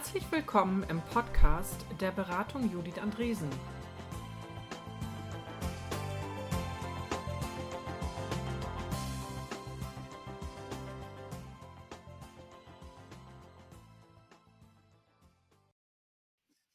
Herzlich willkommen im Podcast der Beratung Judith Andresen.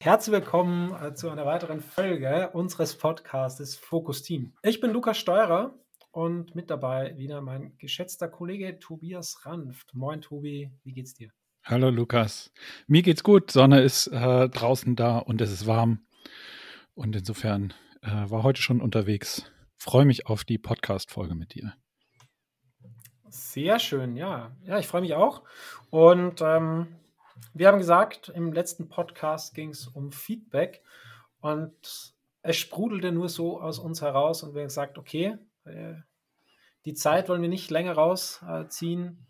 Herzlich willkommen äh, zu einer weiteren Folge unseres Podcasts Focus Team. Ich bin Lukas Steurer und mit dabei wieder mein geschätzter Kollege Tobias Ranft. Moin Tobi, wie geht's dir? Hallo Lukas. Mir geht's gut. Sonne ist äh, draußen da und es ist warm. Und insofern äh, war heute schon unterwegs. Freue mich auf die Podcast-Folge mit dir. Sehr schön, ja. Ja, ich freue mich auch. Und ähm, wir haben gesagt, im letzten Podcast ging es um Feedback und es sprudelte nur so aus uns heraus und wir haben gesagt, okay, äh, die Zeit wollen wir nicht länger rausziehen,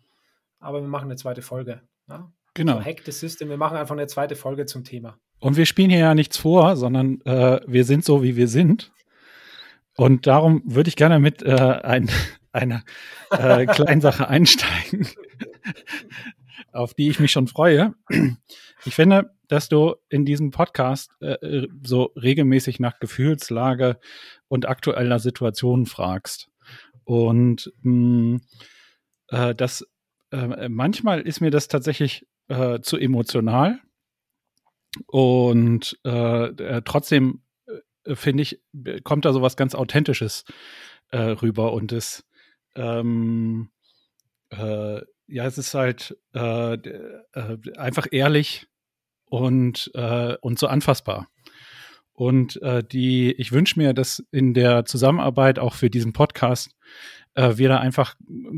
aber wir machen eine zweite Folge. Ja? Genau. So Hack the System, wir machen einfach eine zweite Folge zum Thema. Und wir spielen hier ja nichts vor, sondern äh, wir sind so, wie wir sind. Und darum würde ich gerne mit äh, ein, einer äh, kleinen Sache einsteigen auf die ich mich schon freue. Ich finde, dass du in diesem Podcast äh, so regelmäßig nach Gefühlslage und aktueller Situation fragst. Und mh, äh, das äh, manchmal ist mir das tatsächlich äh, zu emotional. Und äh, äh, trotzdem finde ich, kommt da so was ganz Authentisches rüber und es ähm, äh, ja, es ist halt äh, äh, einfach ehrlich und, äh, und so anfassbar. Und äh, die, ich wünsche mir, dass in der Zusammenarbeit auch für diesen Podcast äh, wir da einfach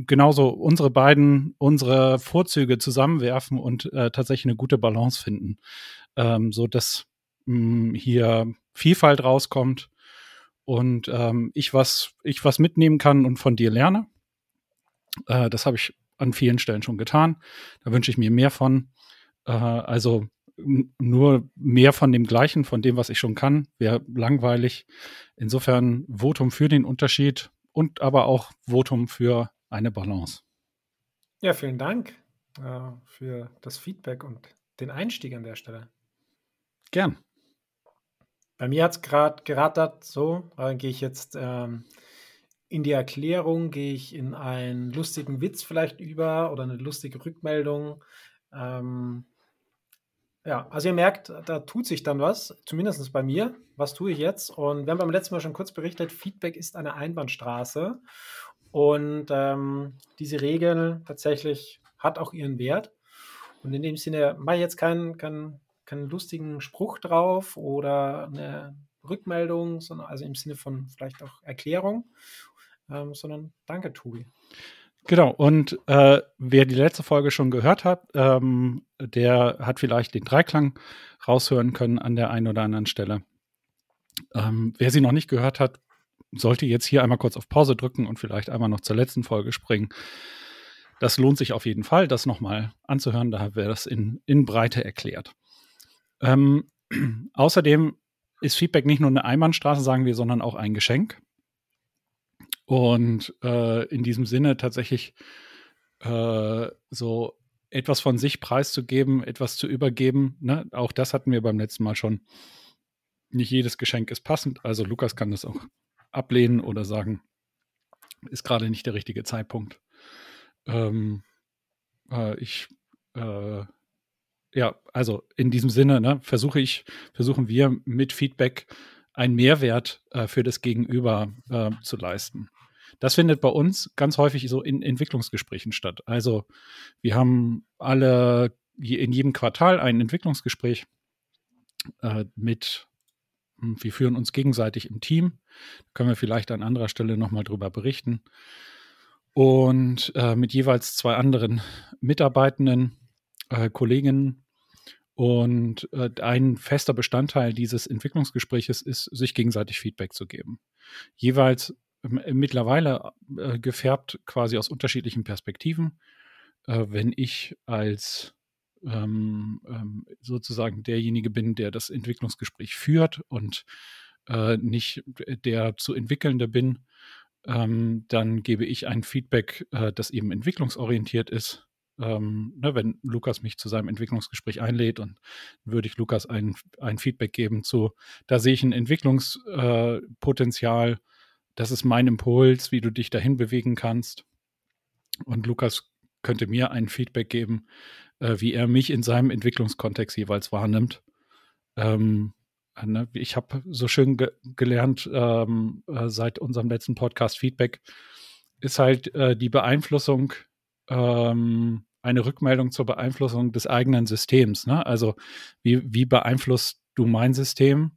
genauso unsere beiden, unsere Vorzüge zusammenwerfen und äh, tatsächlich eine gute Balance finden, ähm, so dass mh, hier Vielfalt rauskommt und ähm, ich was, ich was mitnehmen kann und von dir lerne. Äh, das habe ich an vielen Stellen schon getan. Da wünsche ich mir mehr von. Äh, also nur mehr von dem Gleichen, von dem, was ich schon kann, wäre langweilig. Insofern Votum für den Unterschied und aber auch Votum für eine Balance. Ja, vielen Dank äh, für das Feedback und den Einstieg an der Stelle. Gern. Bei mir hat es gerade gerattert, so äh, gehe ich jetzt ähm, in die Erklärung gehe ich in einen lustigen Witz vielleicht über oder eine lustige Rückmeldung. Ähm, ja, also ihr merkt, da tut sich dann was, zumindest bei mir. Was tue ich jetzt? Und wir haben beim letzten Mal schon kurz berichtet, Feedback ist eine Einbahnstraße. Und ähm, diese Regel tatsächlich hat auch ihren Wert. Und in dem Sinne mache ich jetzt keinen, keinen, keinen lustigen Spruch drauf oder eine Rückmeldung, sondern also im Sinne von vielleicht auch Erklärung ähm, sondern danke, Tobi. Genau, und äh, wer die letzte Folge schon gehört hat, ähm, der hat vielleicht den Dreiklang raushören können an der einen oder anderen Stelle. Ähm, wer sie noch nicht gehört hat, sollte jetzt hier einmal kurz auf Pause drücken und vielleicht einmal noch zur letzten Folge springen. Das lohnt sich auf jeden Fall, das nochmal anzuhören. Da wäre das in, in Breite erklärt. Ähm, außerdem ist Feedback nicht nur eine Einbahnstraße, sagen wir, sondern auch ein Geschenk. Und äh, in diesem Sinne tatsächlich äh, so etwas von sich preiszugeben, etwas zu übergeben. Ne? Auch das hatten wir beim letzten Mal schon. Nicht jedes Geschenk ist passend. Also Lukas kann das auch ablehnen oder sagen, ist gerade nicht der richtige Zeitpunkt. Ähm, äh, ich, äh, ja, also in diesem Sinne ne, versuche ich, versuchen wir mit Feedback einen Mehrwert äh, für das Gegenüber äh, zu leisten. Das findet bei uns ganz häufig so in Entwicklungsgesprächen statt. Also wir haben alle in jedem Quartal ein Entwicklungsgespräch äh, mit, hm, wir führen uns gegenseitig im Team. Da können wir vielleicht an anderer Stelle nochmal drüber berichten. Und äh, mit jeweils zwei anderen Mitarbeitenden, äh, Kolleginnen. Und äh, ein fester Bestandteil dieses Entwicklungsgespräches ist, sich gegenseitig Feedback zu geben. Jeweils mittlerweile äh, gefärbt quasi aus unterschiedlichen Perspektiven. Äh, wenn ich als ähm, ähm, sozusagen derjenige bin, der das Entwicklungsgespräch führt und äh, nicht der zu entwickelnde bin, ähm, dann gebe ich ein Feedback, äh, das eben entwicklungsorientiert ist. ähm, ne, wenn Lukas mich zu seinem Entwicklungsgespräch einlädt und würde ich Lukas ein, ein Feedback geben zu, da sehe ich ein Entwicklungspotenzial, äh, das ist mein Impuls, wie du dich dahin bewegen kannst. Und Lukas könnte mir ein Feedback geben, äh, wie er mich in seinem Entwicklungskontext jeweils wahrnimmt. Ähm, ne, ich habe so schön ge gelernt ähm, äh, seit unserem letzten Podcast Feedback ist halt äh, die Beeinflussung, ähm, eine Rückmeldung zur Beeinflussung des eigenen Systems. Ne? Also wie, wie beeinflusst du mein System?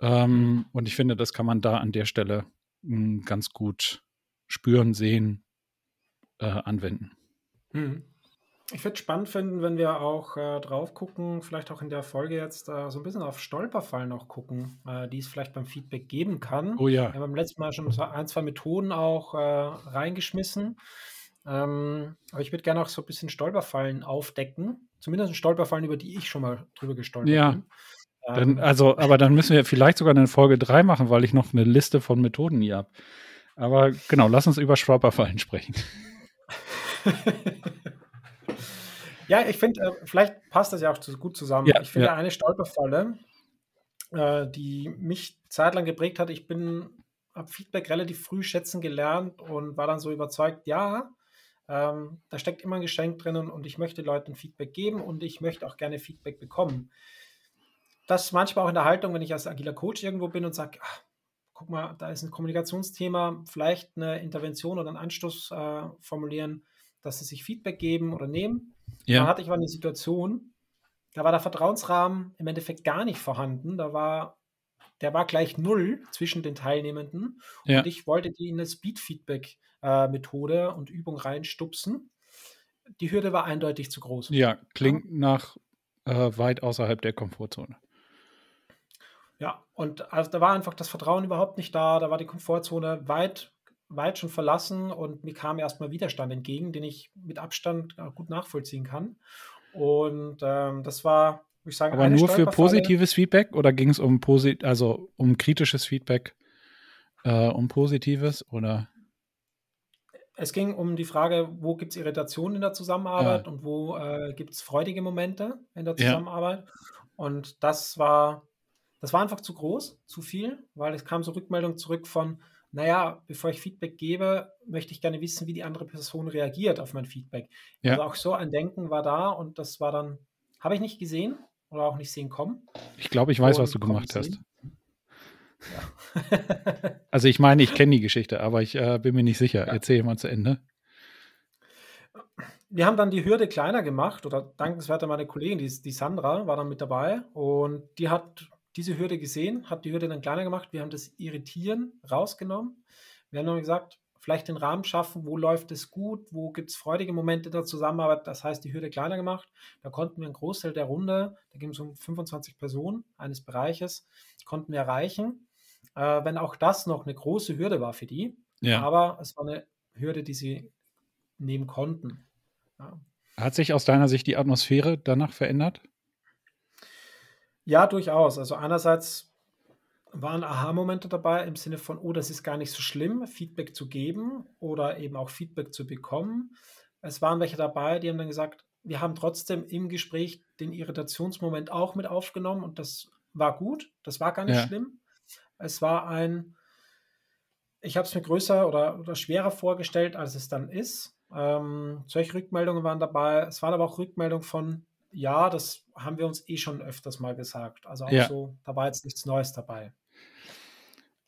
Ähm, und ich finde, das kann man da an der Stelle mh, hm, ganz gut spüren, sehen, äh, anwenden. Hm. Ich würde es spannend finden, wenn wir auch äh, drauf gucken, vielleicht auch in der Folge jetzt äh, so ein bisschen auf Stolperfallen auch gucken, äh, die es vielleicht beim Feedback geben kann. Oh ja. Wir haben beim letzten Mal schon ein, zwei Methoden auch äh, reingeschmissen. Ähm, aber ich würde gerne auch so ein bisschen Stolperfallen aufdecken. Zumindest Stolperfallen, über die ich schon mal drüber gestolpert ja. bin. Dann, Ähm, also, aber dann müssen wir vielleicht sogar eine Folge 3 machen, weil ich noch eine Liste von Methoden hier habe. Aber genau, lass uns über Stolperfallen sprechen. Ja, ich finde, äh, vielleicht passt das ja auch zu, gut zusammen. Ja, ich finde ja. eine Stolperfalle, äh, die mich zeitlang geprägt hat. Ich bin, habe Feedback relativ früh schätzen gelernt und war dann so überzeugt, ja, ähm, da steckt immer ein Geschenk drinnen und ich möchte Leuten Feedback geben und ich möchte auch gerne Feedback bekommen. Das manchmal auch in der Haltung, wenn ich als agiler Coach irgendwo bin und sage, guck mal, da ist ein Kommunikationsthema, vielleicht eine Intervention oder einen Anstoß äh, formulieren, dass sie sich Feedback geben oder nehmen. Dann hatte ich aber eine Situation, da war der Vertrauensrahmen im Endeffekt gar nicht vorhanden. Da war, der war gleich null zwischen den Teilnehmenden. Ja. Und ich wollte die in eine Speed-Feedback-Methode und Übung reinstupsen. Die Hürde war eindeutig zu groß. Ja, klingt nach äh, weit außerhalb der Komfortzone. Ja, und also da war einfach das Vertrauen überhaupt nicht da. Da war die Komfortzone weit, weit schon verlassen und mir kam erstmal Widerstand entgegen, den ich mit Abstand äh, gut nachvollziehen kann. Und ähm, das war, würde ich sagen, Aber eine nur für positives Feedback oder ging es um posit also um kritisches Feedback, äh, um positives oder? Es ging um die Frage, wo gibt es Irritationen in der Zusammenarbeit und wo äh, gibt es freudige Momente in der Ja. Zusammenarbeit. Und das war, das war einfach zu groß, zu viel, weil es kam so Rückmeldung zurück von, naja, bevor ich Feedback gebe, möchte ich gerne wissen, wie die andere Person reagiert auf mein Feedback. Ja. Also auch so ein Denken war da und das war dann, habe ich nicht gesehen oder auch nicht sehen kommen. Ich glaube, ich weiß, was du Und gemacht hast. sehen. Also ich meine, ich kenne die Geschichte, aber ich äh, bin mir nicht sicher. Ja. Erzähl mal zu Ende. wir haben dann die Hürde kleiner gemacht oder dankenswerter meine Kollegin, die, die Sandra, war dann mit dabei und die hat diese Hürde gesehen, hat die Hürde dann kleiner gemacht. Wir haben das Irritieren rausgenommen. Wir haben dann gesagt, vielleicht den Rahmen schaffen, wo läuft es gut, wo gibt es freudige Momente der Zusammenarbeit. Das heißt, die Hürde kleiner gemacht. Da konnten wir einen Großteil der Runde, da ging es um 25 Personen eines Bereiches, konnten wir erreichen. Äh, wenn auch das noch eine große Hürde war für die, Ja. aber es war eine Hürde, die sie nehmen konnten. Ja. Hat sich aus deiner Sicht die Atmosphäre danach verändert? Ja, durchaus. Also einerseits waren Aha-Momente dabei im Sinne von, oh, das ist gar nicht so schlimm, Feedback zu geben oder eben auch Feedback zu bekommen. Es waren welche dabei, die haben dann gesagt, wir haben trotzdem im Gespräch den Irritationsmoment auch mit aufgenommen und das war gut, das war gar nicht Ja. schlimm. Es war ein, ich habe es mir größer oder, oder schwerer vorgestellt, als es dann ist. Ähm, solche Rückmeldungen waren dabei. Es waren aber auch Rückmeldungen von, ja, das haben wir uns eh schon öfters mal gesagt. Also auch Ja. so, da war jetzt nichts Neues dabei.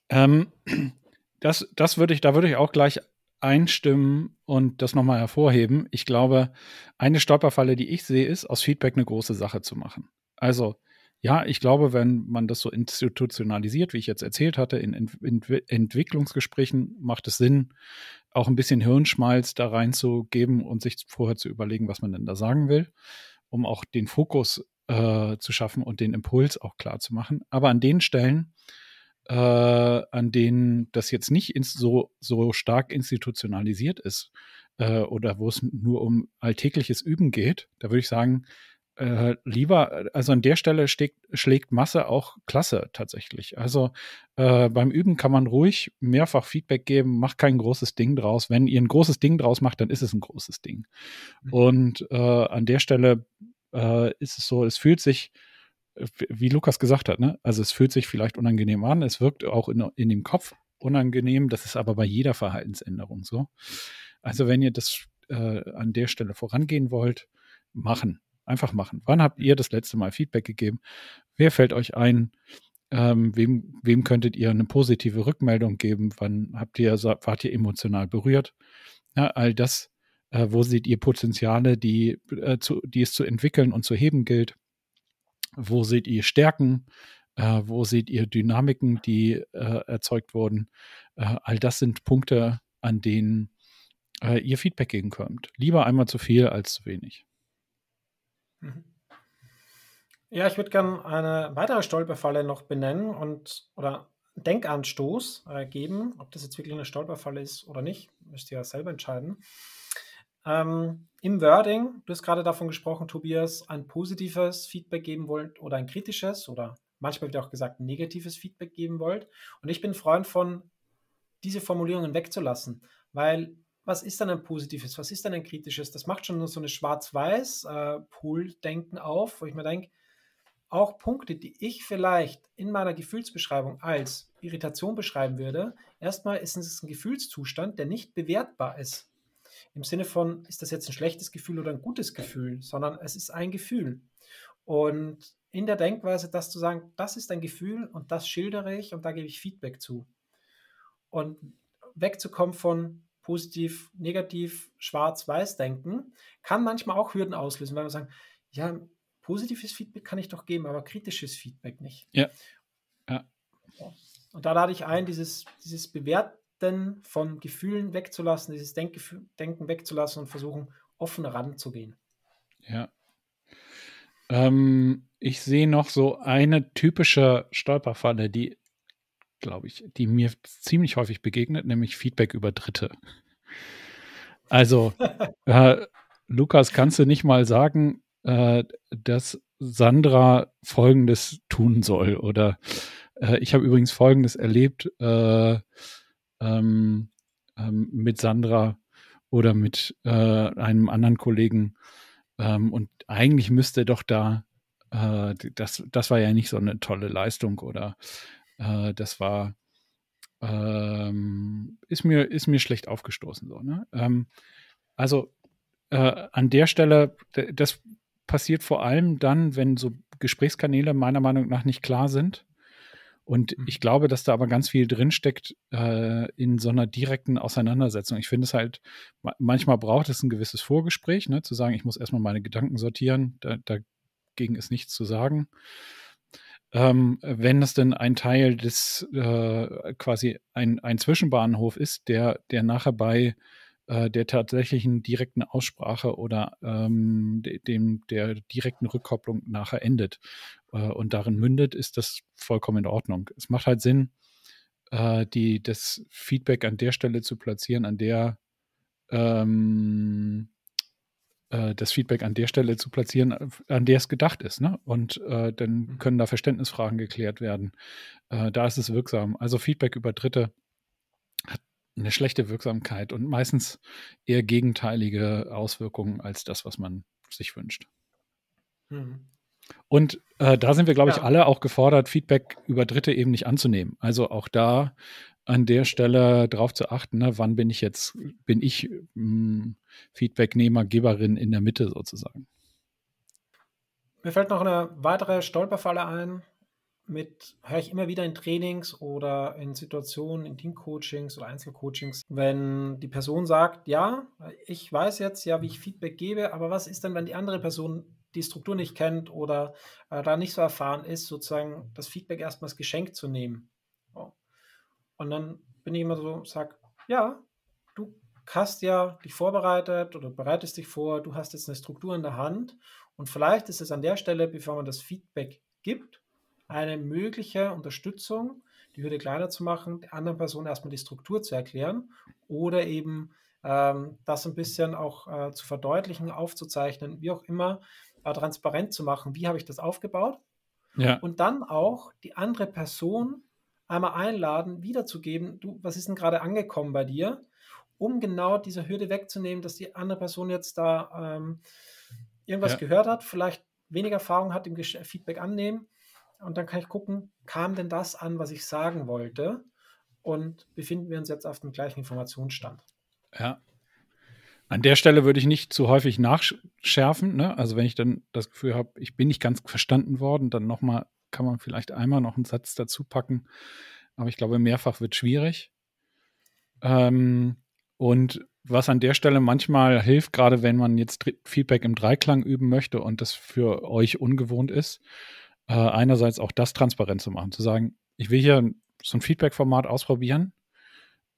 Ähm, das, das würde ich, da würde ich auch gleich einstimmen und das nochmal hervorheben. Ich glaube, eine Stolperfalle, die ich sehe, ist, aus Feedback eine große Sache zu machen. Also, ja, ich glaube, wenn man das so institutionalisiert, wie ich jetzt erzählt hatte, in Ent Ent Entwicklungsgesprächen macht es Sinn, auch ein bisschen Hirnschmalz da reinzugeben und sich vorher zu überlegen, was man denn da sagen will, um auch den Fokus äh, zu schaffen und den Impuls auch klar zu machen. Aber an den Stellen, äh, an denen das jetzt nicht so, so stark institutionalisiert ist äh, oder wo es nur um alltägliches Üben geht, da würde ich sagen, äh, lieber, also an der Stelle schlägt, schlägt Masse auch klasse tatsächlich. Also äh, beim Üben kann man ruhig mehrfach Feedback geben, macht kein großes Ding draus. Wenn ihr ein großes Ding draus macht, dann ist es ein großes Ding. Mhm. Und äh, an der Stelle äh, ist es so, es fühlt sich, wie Lukas gesagt hat, ne? also es fühlt sich vielleicht unangenehm an, es wirkt auch in, in dem Kopf unangenehm, das ist aber bei jeder Verhaltensänderung so. Also wenn ihr das äh, an der Stelle vorangehen wollt, machen. Einfach machen. Wann habt ihr das letzte Mal Feedback gegeben? Wer fällt euch ein? Ähm, wem, wem könntet ihr eine positive Rückmeldung geben? Wann habt ihr, wart ihr emotional berührt? Ja, all das, äh, wo seht ihr Potenziale, die, äh, zu, die es zu entwickeln und zu heben gilt? Wo seht ihr Stärken? Äh, wo seht ihr Dynamiken, die äh, erzeugt wurden? Äh, all das sind Punkte, an denen äh, ihr Feedback geben könnt. Lieber einmal zu viel als zu wenig. Mhm. Ja, ich würde gerne eine weitere Stolperfalle noch benennen und oder Denkanstoß äh, geben. Ob das jetzt wirklich eine Stolperfalle ist oder nicht, müsst ihr ja selber entscheiden. Ähm, Im Wording, du hast gerade davon gesprochen, Tobias, ein positives Feedback geben wollt oder ein kritisches oder manchmal wird auch gesagt negatives Feedback geben wollt. Und ich bin Freund von, diese Formulierungen wegzulassen, weil was ist dann ein positives, was ist dann ein kritisches? Das macht schon so eine Schwarz-Weiß-Pool-Denken äh, auf, wo ich mir denke, auch Punkte, die ich vielleicht in meiner Gefühlsbeschreibung als Irritation beschreiben würde, erstmal ist es ein Gefühlszustand, der nicht bewertbar ist. Im Sinne von, ist das jetzt ein schlechtes Gefühl oder ein gutes Gefühl, sondern es ist ein Gefühl. Und in der Denkweise, das zu sagen, das ist ein Gefühl und das schildere ich und da gebe ich Feedback zu. Und wegzukommen von, positiv, negativ, schwarz-weiß denken, kann manchmal auch Hürden auslösen, weil wir sagen, ja, positives Feedback kann ich doch geben, aber kritisches Feedback nicht. Ja. ja. Und da lade ich ein, dieses, dieses Bewerten von Gefühlen wegzulassen, dieses Denkgefühl, Denken wegzulassen und versuchen, offen ranzugehen. Ja. Ähm, ich sehe noch so eine typische Stolperfalle, die glaube ich, die mir ziemlich häufig begegnet, nämlich Feedback über Dritte. Also, äh, Lukas, kannst du nicht mal sagen, äh, dass Sandra Folgendes tun soll? Oder äh, ich habe übrigens Folgendes erlebt äh, ähm, ähm, mit Sandra oder mit äh, einem anderen Kollegen. Ähm, und eigentlich müsste doch da, äh, das, das war ja nicht so eine tolle Leistung oder äh, das war, ähm, ist, mir, ist mir schlecht aufgestoßen. So, ne? Ähm, also äh, an der Stelle, das passiert vor allem dann, wenn so Gesprächskanäle meiner Meinung nach nicht klar sind. Und mhm. ich glaube, dass da aber ganz viel drinsteckt äh, in so einer direkten Auseinandersetzung. Ich finde es halt, manchmal braucht es ein gewisses Vorgespräch, ne, zu sagen, ich muss erstmal meine Gedanken sortieren, da, dagegen ist nichts zu sagen ähm, wenn es denn ein Teil des äh, quasi ein, ein Zwischenbahnhof ist, der, der nachher bei äh, der tatsächlichen direkten Aussprache oder ähm, de, dem der direkten Rückkopplung nachher endet äh, und darin mündet, ist das vollkommen in Ordnung. Es macht halt Sinn, äh, die, das Feedback an der Stelle zu platzieren, an der ähm, äh, das Feedback an der Stelle zu platzieren, an der es gedacht ist. Ne? Und äh, dann mhm. können da Verständnisfragen geklärt werden. Äh, da ist es wirksam. Also Feedback über Dritte hat eine schlechte Wirksamkeit und meistens eher gegenteilige Auswirkungen als das, was man sich wünscht. Mhm. Und äh, da sind wir, glaube ich, alle auch gefordert, Feedback über Dritte eben nicht anzunehmen. Also auch da an der Stelle darauf zu achten, ne, wann bin ich jetzt, bin ich hm, Feedbacknehmer, Geberin in der Mitte sozusagen. Mir fällt noch eine weitere Stolperfalle ein, mit, höre ich immer wieder in Trainings oder in Situationen, in Teamcoachings oder Einzelcoachings, wenn die Person sagt, ja, ich weiß jetzt ja, wie ich Feedback gebe, aber was ist denn, wenn die andere Person die Struktur nicht kennt oder äh, da nicht so erfahren ist, sozusagen das Feedback erstmals geschenkt zu nehmen? Und dann bin ich immer so, sag, ja, du hast ja dich vorbereitet oder bereitest dich vor, du hast jetzt eine Struktur in der Hand und vielleicht ist es an der Stelle, bevor man das Feedback gibt, eine mögliche Unterstützung, die Hürde kleiner zu machen, der anderen Person erstmal die Struktur zu erklären oder eben ähm, das ein bisschen auch äh, zu verdeutlichen, aufzuzeichnen, wie auch immer, äh, transparent zu machen, wie habe ich das aufgebaut. Ja. Und dann auch die andere Person einmal einladen, wiederzugeben, du, was ist denn gerade angekommen bei dir, um genau diese Hürde wegzunehmen, dass die andere Person jetzt da ähm, irgendwas Ja. gehört hat, vielleicht weniger Erfahrung hat im Feedback annehmen. Und dann kann ich gucken, kam denn das an, was ich sagen wollte? Und befinden wir uns jetzt auf dem gleichen Informationsstand? Ja. An der Stelle würde ich nicht zu häufig nachschärfen. Ne? Also wenn ich dann das Gefühl habe, ich bin nicht ganz verstanden worden, dann nochmal, kann man vielleicht einmal noch einen Satz dazu packen. Aber ich glaube, mehrfach wird schwierig. Ähm, und was an der Stelle manchmal hilft, gerade wenn man jetzt Feedback im Dreiklang üben möchte und das für euch ungewohnt ist, äh, einerseits auch das transparent zu machen, zu sagen, ich will hier so ein Feedback-Format ausprobieren.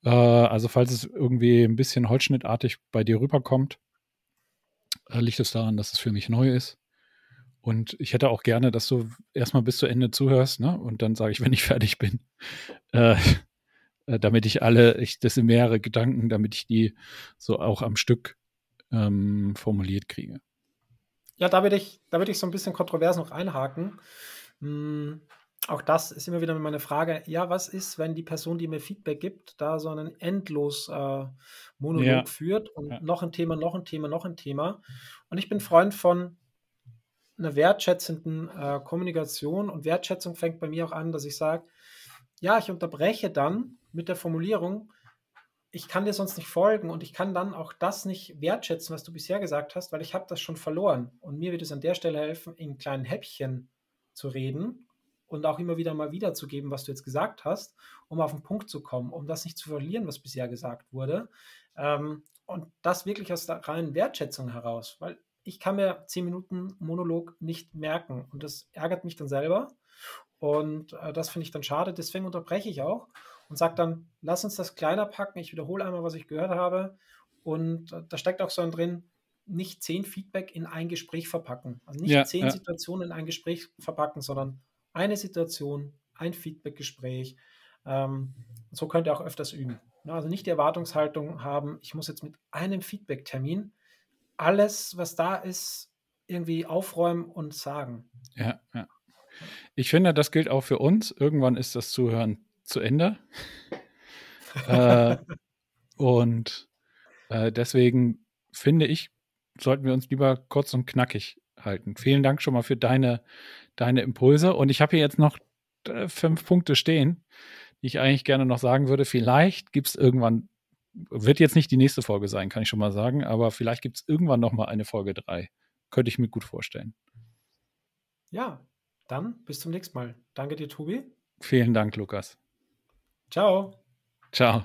Äh, also falls es irgendwie ein bisschen holzschnittartig bei dir rüberkommt, äh, liegt es daran, dass es für mich neu ist. Und ich hätte auch gerne, dass du erstmal bis zu Ende zuhörst, ne? Und dann sage ich, wenn ich fertig bin. Äh, äh, damit ich alle, ich, das sind mehrere Gedanken, damit ich die so auch am Stück ähm, formuliert kriege. Ja, da würde ich, da würde ich so ein bisschen kontrovers noch einhaken. Hm, auch das ist immer wieder meine Frage. Ja, was ist, wenn die Person, die mir Feedback gibt, da so einen endlos äh, Monolog Ja. führt und Ja. noch ein Thema, noch ein Thema, noch ein Thema. Und ich bin Freund von einer wertschätzenden äh, Kommunikation und Wertschätzung fängt bei mir auch an, dass ich sage, ja, ich unterbreche dann mit der Formulierung, ich kann dir sonst nicht folgen und ich kann dann auch das nicht wertschätzen, was du bisher gesagt hast, weil ich habe das schon verloren. Und mir wird es an der Stelle helfen, in kleinen Häppchen zu reden und auch immer wieder mal wiederzugeben, was du jetzt gesagt hast, um auf den Punkt zu kommen, um das nicht zu verlieren, was bisher gesagt wurde. Ähm, und das wirklich aus der reinen Wertschätzung heraus, weil ich kann mir zehn Minuten Monolog nicht merken und das ärgert mich dann selber und äh, das finde ich dann schade. Deswegen unterbreche ich auch und sage dann, lass uns das kleiner packen. Ich wiederhole einmal, was ich gehört habe und äh, da steckt auch so ein drin, nicht zehn Feedback in ein Gespräch verpacken. Also nicht Ja, zehn ja. Situationen in ein Gespräch verpacken, sondern eine Situation, ein Feedbackgespräch. Ähm, so könnt ihr auch öfters üben. Ne, Also nicht die Erwartungshaltung haben, ich muss jetzt mit einem Feedback-Termin alles, was da ist, irgendwie aufräumen und sagen. Ja, ja. Ich finde, das gilt auch für uns. Irgendwann ist das Zuhören zu Ende. äh, und äh, deswegen finde ich, sollten wir uns lieber kurz und knackig halten. Vielen Dank schon mal für deine, deine Impulse. Und ich habe hier jetzt noch äh, fünf Punkte stehen, die ich eigentlich gerne noch sagen würde. Vielleicht gibt es irgendwann, wird jetzt nicht die nächste Folge sein, kann ich schon mal sagen, aber vielleicht gibt es irgendwann noch mal eine Folge drei. Könnte ich mir gut vorstellen. Ja, dann bis zum nächsten Mal. Danke dir, Tobi. Vielen Dank, Lukas. Ciao. Ciao.